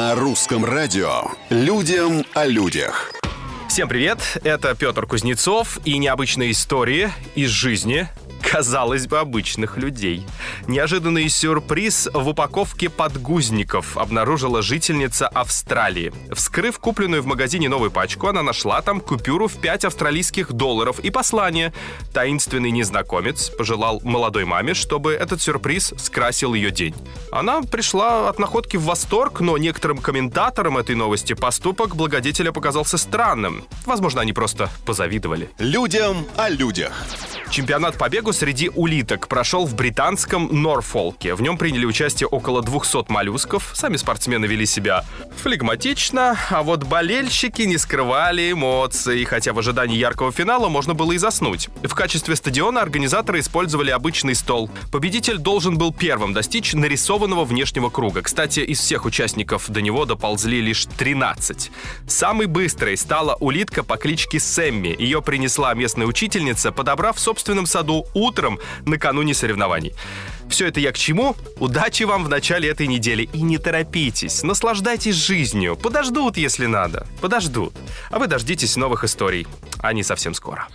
На русском радио «Людям о людях». Всем привет, это Петр Кузнецов и необычные истории из жизни казалось бы, обычных людей. Неожиданный сюрприз в упаковке подгузников обнаружила жительница Австралии. Вскрыв купленную в магазине новую пачку, она нашла там купюру в 5 австралийских долларов и послание. Таинственный незнакомец пожелал молодой маме, чтобы этот сюрприз скрасил ее день. Она пришла от находки в восторг, но некоторым комментаторам этой новости поступок благодетеля показался странным. Возможно, они просто позавидовали. Людям о людях. Чемпионат по бегу среди улиток прошел в британском Норфолке. В нем приняли участие около 200 моллюсков. Сами спортсмены вели себя флегматично, а вот болельщики не скрывали эмоций, хотя в ожидании яркого финала можно было и заснуть. В качестве стадиона организаторы использовали обычный стол. Победитель должен был первым достичь нарисованного внешнего круга. Кстати, из всех участников до него доползли лишь 13. Самой быстрой стала улитка по кличке Сэмми. Ее принесла местная учительница, подобрав в собственном саду утром накануне соревнований. Все это я к чему? Удачи вам в начале этой недели. И не торопитесь, наслаждайтесь жизнью. Подождут, если надо. Подождут. А вы дождитесь новых историй. Они совсем скоро.